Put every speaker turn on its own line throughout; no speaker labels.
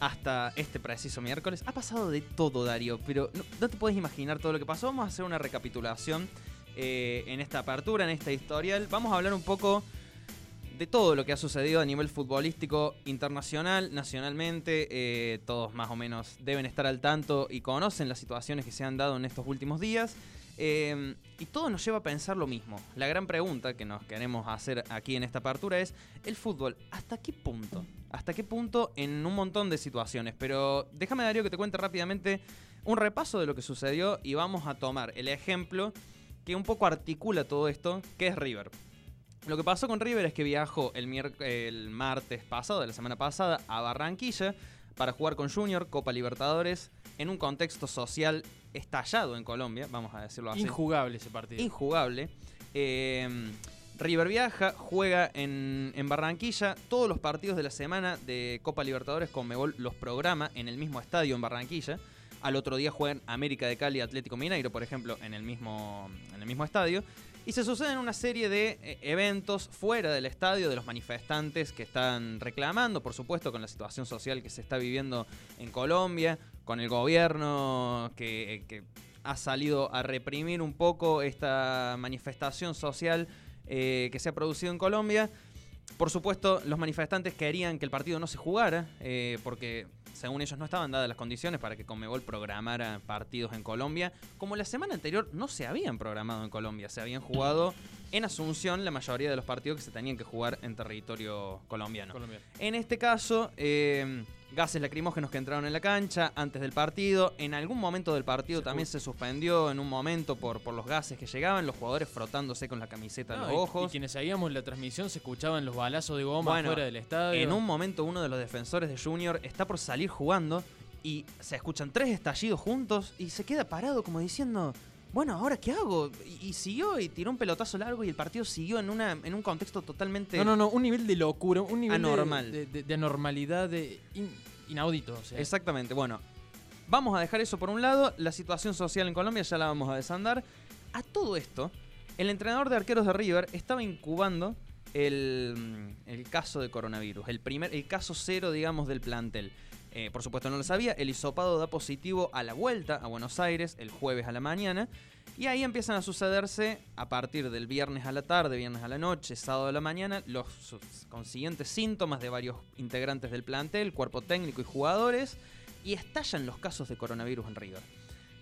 hasta este preciso miércoles. Ha pasado de todo, Darío, pero no, te puedes imaginar todo lo que pasó. Vamos a hacer una recapitulación eh, en esta apertura, en esta historial. Vamos a hablar un poco de todo lo que ha sucedido a nivel futbolístico internacional, nacionalmente. Eh, todos más o menos deben estar al tanto y conocen las situaciones que se han dado en estos últimos días. Eh, y todo nos lleva a pensar lo mismo. La gran pregunta que nos queremos hacer aquí en esta apertura es, ¿el fútbol hasta qué punto? ¿Hasta qué punto en un montón de situaciones? Pero déjame, Darío, que te cuente rápidamente un repaso de lo que sucedió y vamos a tomar el ejemplo que un poco articula todo esto, que es River. Lo que pasó con River es que viajó el, el martes pasado, de la semana pasada, a Barranquilla para jugar con Junior, Copa Libertadores, en un contexto social estallado en Colombia, vamos a decirlo así.
Injugable ese partido.
Injugable. Em, River viaja, juega en, en, Barranquilla. Todos los partidos de la semana de Copa Libertadores con Mebol los programa en el mismo estadio en Barranquilla. Al otro día juegan América de Cali y Atlético Mineiro, por ejemplo, en el mismo, en el mismo estadio. Y se suceden una serie de eh, eventos fuera del estadio de los manifestantes que están reclamando, por supuesto, con la situación social que se está viviendo en Colombia, con el gobierno que, que ha salido a reprimir un poco esta manifestación social eh, que se ha producido en Colombia. Por supuesto, los manifestantes querían que el partido no se jugara, eh, porque según ellos no estaban dadas las condiciones para que Conmebol programara partidos en Colombia, como la semana anterior no se habían programado en Colombia, se habían jugado en Asunción la mayoría de los partidos que se tenían que jugar en territorio colombiano. En este caso, eh, gases lacrimógenos que entraron en la cancha antes del partido. En algún momento del partido también se suspendió en un momento por, por los gases que llegaban, los jugadores frotándose con la camiseta en los ojos.
Y quienes seguíamos la transmisión se escuchaban los balazos de goma fuera del estadio.
En un momento uno de los defensores de Junior está por salir jugando y se escuchan tres estallidos juntos y se queda parado como diciendo bueno, ¿ahora qué hago? Y, siguió y tiró un pelotazo largo y el partido siguió en, una, en un contexto totalmente...
No, no, no, un nivel de locura, un nivel Anormal. De, de, de, anormalidad de inaudito.
Exactamente, bueno, vamos a dejar eso por un lado, la situación social en Colombia ya la vamos a desandar. A todo esto, el entrenador de arqueros de River estaba incubando el, el caso de coronavirus, el, primer, el caso cero, digamos, del plantel. Eh, por supuesto no lo sabía, el hisopado da positivo a la vuelta a Buenos Aires el jueves a la mañana y ahí empiezan a sucederse a partir del viernes a la tarde, viernes a la noche, sábado a la mañana, los consiguientes síntomas de varios integrantes del plantel, cuerpo técnico y jugadores y estallan los casos de coronavirus en River.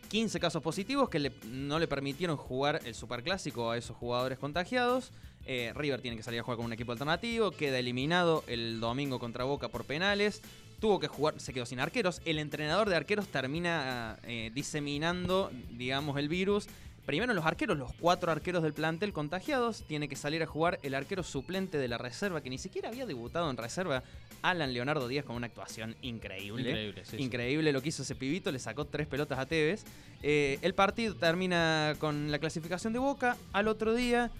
15 casos positivos que no le permitieron jugar el superclásico a esos jugadores contagiados. Eh, River tiene que salir a jugar con un equipo alternativo, queda eliminado el domingo contra Boca por penales tuvo que jugar, se quedó sin arqueros. El entrenador de arqueros termina eh, diseminando, digamos, el virus. Primero los arqueros, los cuatro arqueros del plantel contagiados, tiene que salir a jugar el arquero suplente de la reserva, que ni siquiera había debutado en reserva, Alan Leonardo Díaz, con una actuación increíble. Increíble, Increíble lo que hizo ese pibito, le sacó tres pelotas a Tevez. Eh, el partido termina con la clasificación de Boca. Al otro día,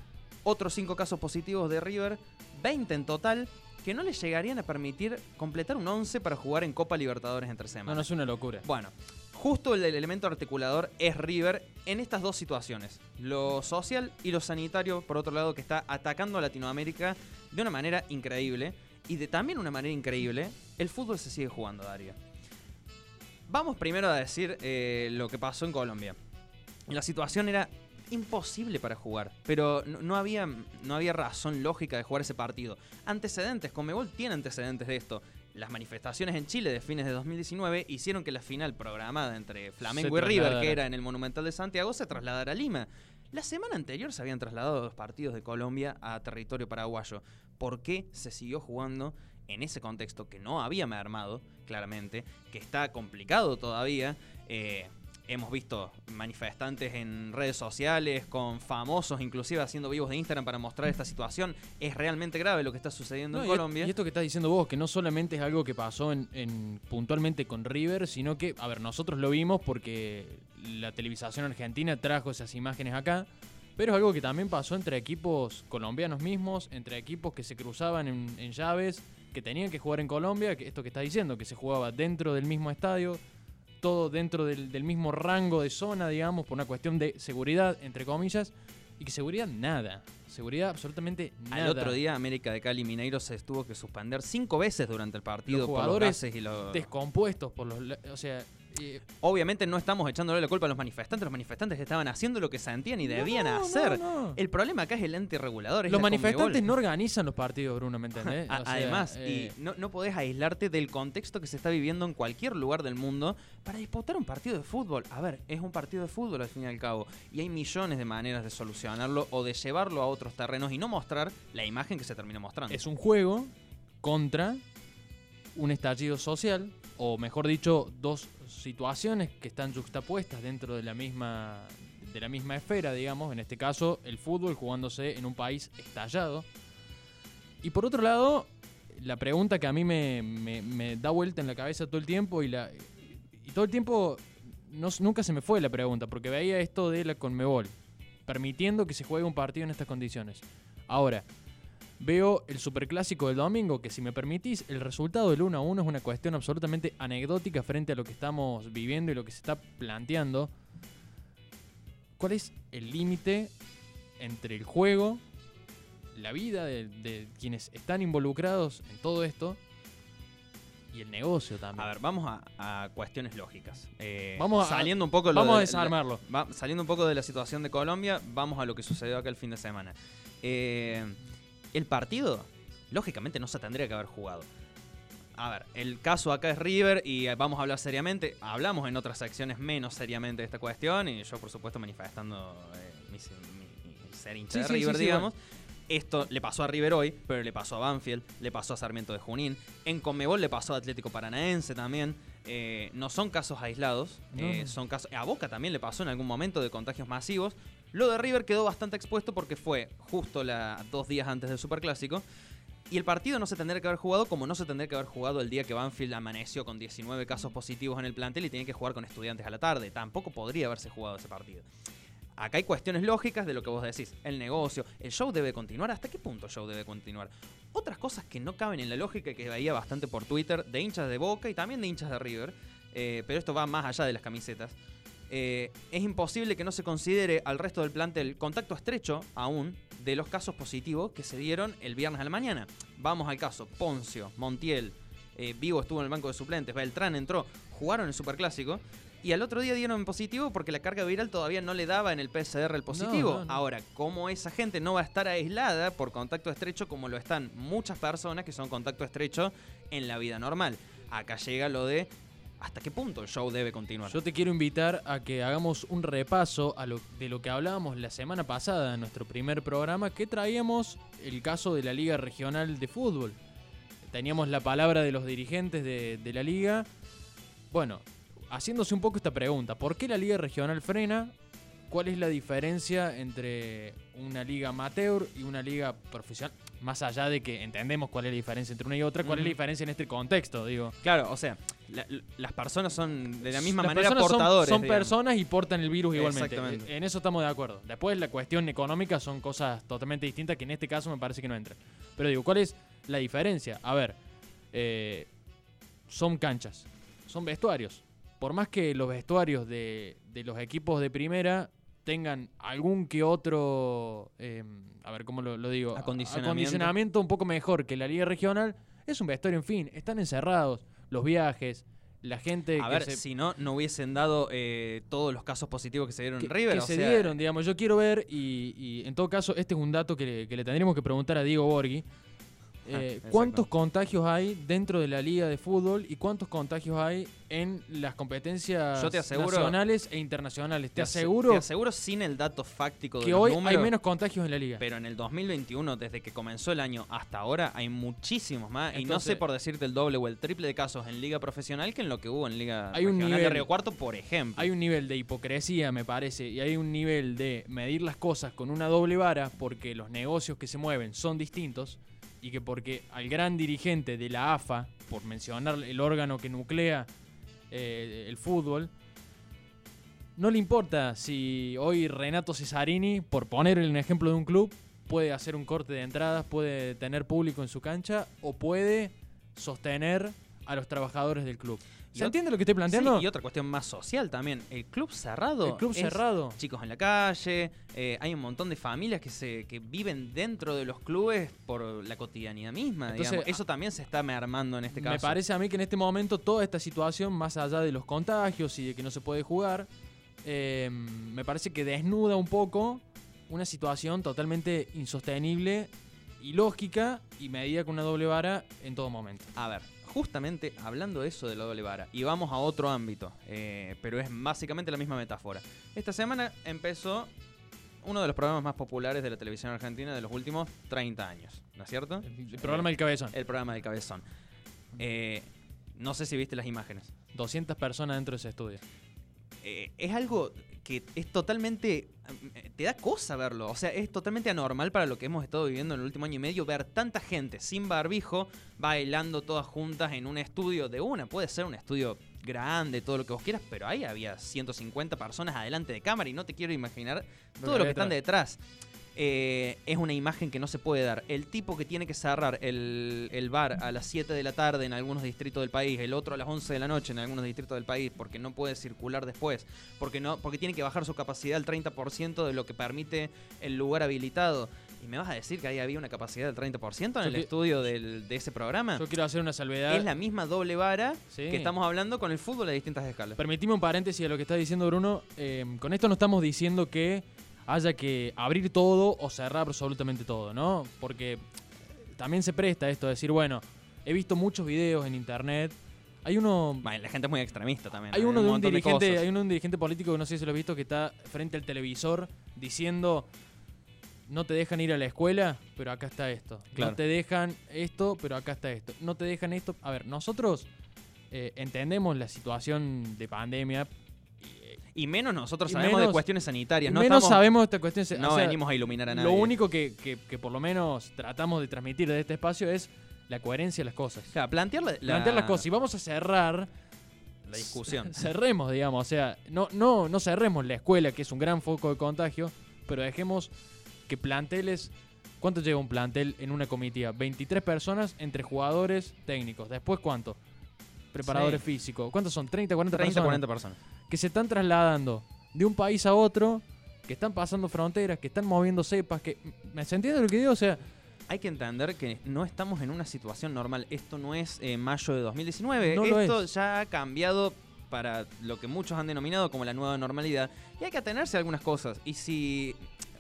otros cinco casos positivos de River, 20 en total que no le llegarían a permitir completar un 11 para jugar en Copa Libertadores entre semanas.
No, no es una locura.
Bueno, justo el, elemento articulador es River en estas dos situaciones. Lo social y lo sanitario, por otro lado, que está atacando a Latinoamérica de una manera increíble. Y de también una manera increíble, el fútbol se sigue jugando, Dario. Vamos primero a decir eh, lo que pasó en Colombia. La situación era imposible para jugar. Pero no, había, no había razón lógica de jugar ese partido. Antecedentes, Comebol tiene antecedentes de esto. Las manifestaciones en Chile de fines de 2019 hicieron que la final programada entre Flamengo y River, que era en el Monumental de Santiago, se trasladara a Lima. La semana anterior se habían trasladado los partidos de Colombia a territorio paraguayo. ¿Por qué se siguió jugando en ese contexto que no había armado, claramente, que está complicado todavía? Eh, Hemos visto manifestantes en redes sociales, con famosos inclusive haciendo vivos de Instagram para mostrar esta situación. Es realmente grave lo que está sucediendo en Colombia.
Y esto que estás diciendo vos, que no solamente es algo que pasó en, puntualmente con River, sino que, a ver, nosotros lo vimos porque la televisación argentina trajo esas imágenes acá. Pero es algo que también pasó entre equipos colombianos mismos, entre equipos que se cruzaban en, en llaves, que tenían que jugar en Colombia, que esto que está diciendo, que se jugaba dentro del mismo estadio, todo dentro del, mismo rango de zona, digamos, por una cuestión de seguridad, entre comillas. Y que seguridad, nada. Seguridad, absolutamente nada.
Al otro día, América de Cali Mineiro se tuvo que suspender cinco veces durante el partido
Los
por los
jugadores
gases y los...
Descompuestos por los. O sea. Eh,
Obviamente no estamos echándole la culpa a los manifestantes, los manifestantes estaban haciendo lo que sentían y debían
no,
hacer.
no, no.
El problema acá es el ente regulador. es
Los manifestantes
Conmebol.
no organizan los partidos, Bruno, ¿me entendés?
A-
O sea,
Además,
eh,
y no, no podés aislarte del contexto que se está viviendo en cualquier lugar del mundo para disputar un partido de fútbol. A ver, es un partido de fútbol al fin y al cabo. Y hay millones de maneras de solucionarlo o de llevarlo a otros terrenos y no mostrar la imagen que se terminó mostrando.
es un juego contra un estallido social, o mejor dicho, dos situaciones que están juxtapuestas dentro de la misma de la misma esfera, digamos, en este caso el fútbol jugándose en un país estallado. Y por otro lado, la pregunta que a mí me, me- me da vuelta en la cabeza todo el tiempo y, la, y todo el tiempo no, nunca se me fue la pregunta, porque veía esto de la Conmebol, permitiendo que se juegue un partido en estas condiciones. Ahora, veo el superclásico del domingo, que si me permitís, el resultado del 1 a 1 es una cuestión absolutamente anecdótica frente a lo que estamos viviendo y lo que se está planteando. ¿Cuál es el límite entre el juego, la vida de, de quienes están involucrados en todo esto y el negocio también?
A ver, vamos a, a cuestiones lógicas. Eh,
Vamos a-
saliendo un poco de
Vamos a
de-
desarmarlo.
Va- saliendo un poco de la situación de Colombia, vamos a lo que sucedió acá el fin de semana. Eh, el partido, lógicamente, no se tendría que haber jugado. A ver, el caso acá es River y eh, vamos a hablar seriamente. Hablamos en otras secciones menos seriamente de esta cuestión y yo, por supuesto, manifestando eh, mi, mi- mi ser hincha
Sí,
de
sí,
River,
sí,
digamos. Esto le pasó a River hoy, pero le pasó a Banfield, le pasó a Sarmiento de Junín. En Conmebol le pasó a Atlético Paranaense también. Eh, no son casos aislados,
No,
eh, son casos. A Boca también le pasó en algún momento de contagios masivos. Lo de River quedó bastante expuesto porque fue justo la, dos días antes del Superclásico. Y el partido no se tendría que haber jugado como no se tendría que haber jugado el día que Banfield amaneció con 19 casos positivos en el plantel y tenía que jugar con estudiantes a la tarde. Tampoco podría haberse jugado ese partido. Acá hay cuestiones lógicas de lo que vos decís. El negocio, el show debe continuar. ¿Hasta qué punto el show debe continuar? Otras cosas que no caben en la lógica que veía bastante por Twitter de hinchas de Boca y también de hinchas de River. eh, pero esto va más allá de las camisetas. eh, es imposible que no se considere al resto del plantel contacto estrecho aún de los casos positivos que se dieron el viernes a la mañana. Vamos al caso, Poncio, Montiel, eh, Vigo estuvo en el banco de suplentes, Beltrán entró, jugaron el Superclásico y al otro día dieron positivo porque la carga viral todavía no le daba en el PCR el positivo.
no, no.
Ahora, ¿cómo esa gente no va a estar aislada por contacto estrecho como lo están muchas personas que son contacto estrecho en la vida normal? Acá llega lo de hasta qué punto el show debe continuar.
Yo te quiero invitar a que hagamos un repaso a lo, de lo que hablábamos la semana pasada en nuestro primer programa, que traíamos el caso de la Liga Regional de Fútbol. Teníamos la palabra de los dirigentes de, de la liga. Bueno, haciéndose un poco esta pregunta, ¿por qué la Liga Regional frena? ¿Cuál es la diferencia entre una liga amateur y una liga profesional? Más allá de que entendemos cuál es la diferencia entre una y otra, ¿cuál es la diferencia en este contexto? Digo,
Claro, o sea, la- las personas son de la misma
Las
manera
son-
portadores.
Son, personas y portan el virus igualmente.
Exactamente.
En eso estamos de acuerdo. Después la cuestión económica son cosas totalmente distintas que en este caso me parece que no entran. Pero digo, ¿cuál es la diferencia? A ver, eh, son canchas, son vestuarios. Por más que los vestuarios de, de los equipos de primera tengan algún que otro, eh, a ver cómo lo, lo digo,
Acondicionamiento.
acondicionamiento un poco mejor que la liga regional, es un vestuario, en fin, están encerrados, los viajes, la gente
A
que
ver,
se,
si no, no hubiesen dado eh, todos los casos positivos que se dieron
que,
en River.
que
o
se
sea,
dieron, digamos. Yo quiero ver, y, y en todo caso, este es un dato que le, que le tendremos que preguntar a Diego Borghi.
Ah,
Eh,
exacto.
¿Cuántos contagios hay dentro de la liga de fútbol y cuántos contagios hay en las competencias
Yo te aseguro-
nacionales e internacionales? Te,
ase-
aseguro
Te aseguro sin el dato fáctico de
que
los
hoy
números,
hay menos contagios en la liga.
Pero en el 2021, desde que comenzó el año hasta ahora, hay muchísimos más. y no sé por decirte el doble o el triple de casos en Liga Profesional que en lo que hubo en Liga
Hay un
Regional de
nivel-
Río Cuarto, por ejemplo.
Hay un nivel de hipocresía, me parece, y hay un nivel de medir las cosas con una doble vara porque los negocios que se mueven son distintos y que porque al gran dirigente de la AFA, por mencionar el órgano que nuclea eh, el fútbol, no le importa si hoy Renato Cesarini, por poner un ejemplo de un club, puede hacer un corte de entradas, puede tener público en su cancha o puede sostener a los trabajadores del club. ¿Se entiende lo que estoy planteando?
Sí, y otra cuestión más social también. El club cerrado.
el club
es
cerrado.
Chicos en la calle, eh, hay un montón de familias que se que viven dentro de los clubes por la cotidianidad misma.
Entonces,
digamos. Eso también se está mermando en este caso.
Me parece a mí que en este momento toda esta situación, más allá de los contagios y de que no se puede jugar, eh, me parece que desnuda un poco una situación totalmente insostenible, ilógica y medida con una doble vara en todo momento.
A ver, justamente hablando de eso de la doble vara, y vamos a otro ámbito, eh, pero es básicamente la misma metáfora. Esta semana empezó uno de los programas más populares de la televisión argentina de los últimos 30 años, ¿no es cierto?
El, el programa del cabezón.
El programa del cabezón. Eh, no sé si viste las imágenes.
200 personas dentro de ese estudio.
Eh, es algo que es totalmente... eh, Te da cosa verlo. O sea, es totalmente anormal para lo que hemos estado viviendo en el último año y medio. Ver tanta gente sin barbijo bailando todas juntas en un estudio de una. Puede ser un estudio grande, todo lo que vos quieras, pero ahí había 150 personas adelante de cámara y no te quiero imaginar todo lo que están detrás. Eh, es una imagen que no se puede dar. El tipo que tiene que cerrar el, el bar a las 7 de la tarde en algunos distritos del país, el otro a las 11 de la noche en algunos distritos del país, porque no puede circular después, porque, no, porque tiene que bajar su capacidad al 30% de lo que permite el lugar habilitado. ¿Y me vas a decir que ahí había una capacidad del 30% en
Yo
el estudio del- de ese programa?
Yo quiero hacer una salvedad.
Es la misma doble vara
Sí.
que estamos hablando con el fútbol a distintas escalas.
Permitime un paréntesis a lo que está diciendo Bruno. Eh, con esto no estamos diciendo que haya que abrir todo o cerrar absolutamente todo, ¿no? Porque también se presta esto de decir, bueno, he visto muchos videos en internet. Hay uno.
Bueno, la gente es muy extremista también.
Hay
¿no?
uno de un dirigente, hay uno de un dirigente político que no sé si lo he visto que está frente al televisor diciendo no te dejan ir a la escuela, pero acá está esto.
Claro.
No te dejan esto, pero acá está esto. No te dejan esto. A ver, nosotros eh, entendemos la situación de pandemia. Y,
menos nosotros sabemos de cuestiones sanitarias. No,
menos
estamos-
sabemos esta cuestión. se-
no
o sea,
venimos a iluminar a nadie.
Lo único que, que- que por lo menos tratamos de transmitir de este espacio es la coherencia de las cosas.
Claro, plantear la, la-
Plantear las cosas. Y vamos a cerrar
la discusión.
cerremos, digamos. O sea, no, no, no cerremos la escuela, que es un gran foco de contagio, pero dejemos que planteles. ¿Cuánto lleva un plantel en una comitiva? 23 personas entre jugadores técnicos. Después, ¿cuánto? Preparadores
Sí.
físicos. ¿Cuántos son? 30, 40
30,
personas.
40 personas.
Que se están trasladando de un país a otro, que están pasando fronteras, que están moviendo cepas, que. ¿Me se entiende lo que digo? O sea,
Hay que entender que no estamos en una situación normal. Esto no es eh, mayo de 2019.
No lo
Esto
es.
ya ha cambiado para lo que muchos han denominado como la nueva normalidad. Y hay que atenerse a algunas cosas. Y si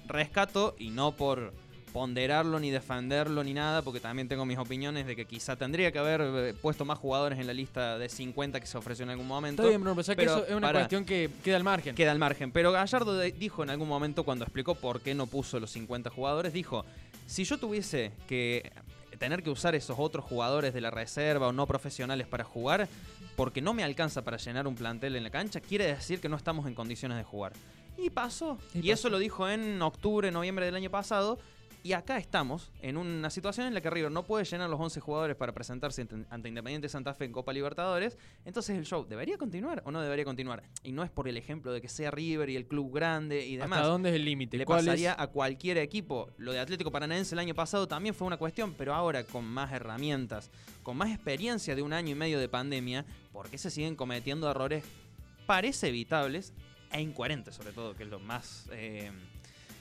rescato, y no por ponderarlo ni defenderlo ni nada, porque también tengo mis opiniones de que quizá tendría que haber eh, puesto más jugadores en la lista de 50 que se ofreció en algún momento.
está bien, Bruno, pero ¿sabes que
pero,
eso es una cuestión que queda al margen.
Queda al margen. Pero Gallardo dijo en algún momento, cuando explicó por qué no puso los 50 jugadores, dijo, si yo tuviese que tener que usar esos otros jugadores de la reserva o no profesionales para jugar, porque no me alcanza para llenar un plantel en la cancha, quiere decir que no estamos en condiciones de jugar. Y pasó.
Y
Y,
pasó.
eso lo dijo en octubre, noviembre del año pasado. Y acá estamos, en una situación en la que River no puede llenar los 11 jugadores para presentarse ante, Independiente Santa Fe en Copa Libertadores. Entonces el show, ¿debería continuar o no debería continuar? Y no es por el ejemplo de que sea River y el club grande y demás.
¿Hasta dónde es el límite?
Le
¿Cuál es-
pasaría a cualquier equipo. Lo de Atlético Paranaense el año pasado también fue una cuestión, pero ahora con más herramientas, con más experiencia de un año y medio de pandemia, ¿por qué se siguen cometiendo errores parece evitables e incoherentes sobre todo, que es lo más eh,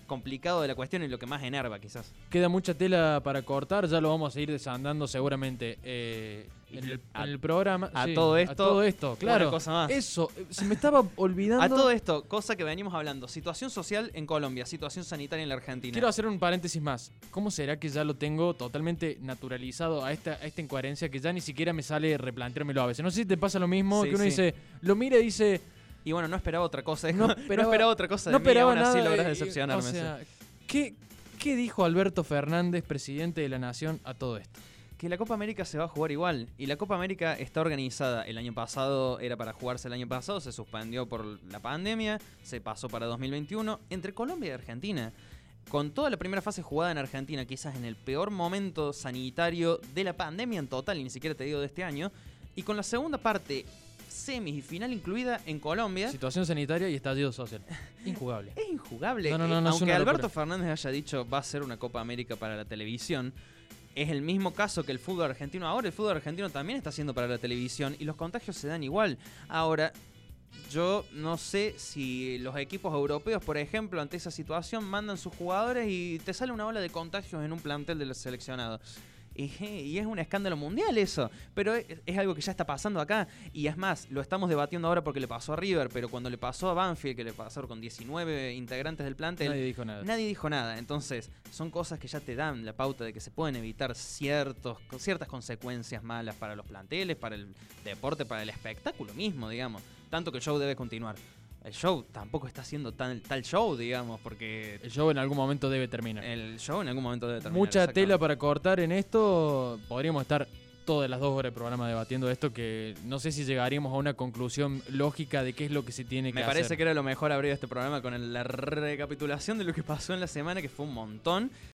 complicado de la cuestión y lo que más enerva quizás?
Queda mucha tela para cortar, ya lo vamos a ir desandando seguramente eh, en, el,
a-
en el programa.
a
Sí,
todo esto,
A todo esto, claro.
Una cosa más.
Eso, se me estaba olvidando.
A todo esto, cosa que venimos hablando, situación social en Colombia, situación sanitaria en la Argentina.
Quiero hacer un paréntesis más. ¿Cómo será que ya lo tengo totalmente naturalizado a esta, a esta incoherencia que ya ni siquiera me sale replanteármelo a veces? No sé si te pasa lo mismo,
Sí,
que uno
sí.
dice, lo mira y dice,
Y bueno, no esperaba otra cosa.
No
No,
esperaba-
esperaba, otra cosa.
no
de mí,
esperaba
aún así
nada. y-
decepcionarme.
o
sí.
sea, ¿qué, ¿qué dijo Alberto Fernández, presidente de la Nación, a todo esto?
Que la Copa América se va a jugar igual. Y la Copa América está organizada. El año pasado era para jugarse el año pasado, se suspendió por la pandemia, se pasó para 2021, entre Colombia y Argentina. Con toda la primera fase jugada en Argentina, quizás en el peor momento sanitario de la pandemia en total, y ni siquiera te digo de este año, y con la segunda parte semis y final incluida en Colombia.
Situación sanitaria y estallido social. Injugable.
Es injugable.
No, no, no, no, es
Aunque Alberto
locura.
Fernández haya dicho va a ser una Copa América para la televisión, es el mismo caso que el fútbol argentino ahora. El fútbol argentino también está haciendo para la televisión y los contagios se dan igual. Ahora, yo no sé si los equipos europeos, por ejemplo, ante esa situación, mandan sus jugadores y te sale una ola de contagios en un plantel de los seleccionados. Y, es un escándalo mundial eso. Pero es, es, algo que ya está pasando acá. Y es más, lo estamos debatiendo ahora porque le pasó a River. Pero cuando le pasó a Banfield, que le pasó con 19 integrantes del plantel.
Nadie dijo nada.
Nadie dijo nada. Entonces, son cosas que ya te dan la pauta de que se pueden evitar ciertos, ciertas consecuencias malas para los planteles, para el deporte, para el espectáculo mismo, digamos. Tanto que el show debe continuar el show tampoco está siendo tan tal show, digamos, porque...
El show en algún momento debe terminar.
El show en algún momento debe terminar.
Mucha tela para cortar en esto. Podríamos estar todas las dos horas de programa debatiendo esto que no sé si llegaríamos a una conclusión lógica de qué es lo que se tiene que
hacer. Me parece que era lo mejor abrir este programa con la recapitulación de lo que pasó en la semana, que fue un montón.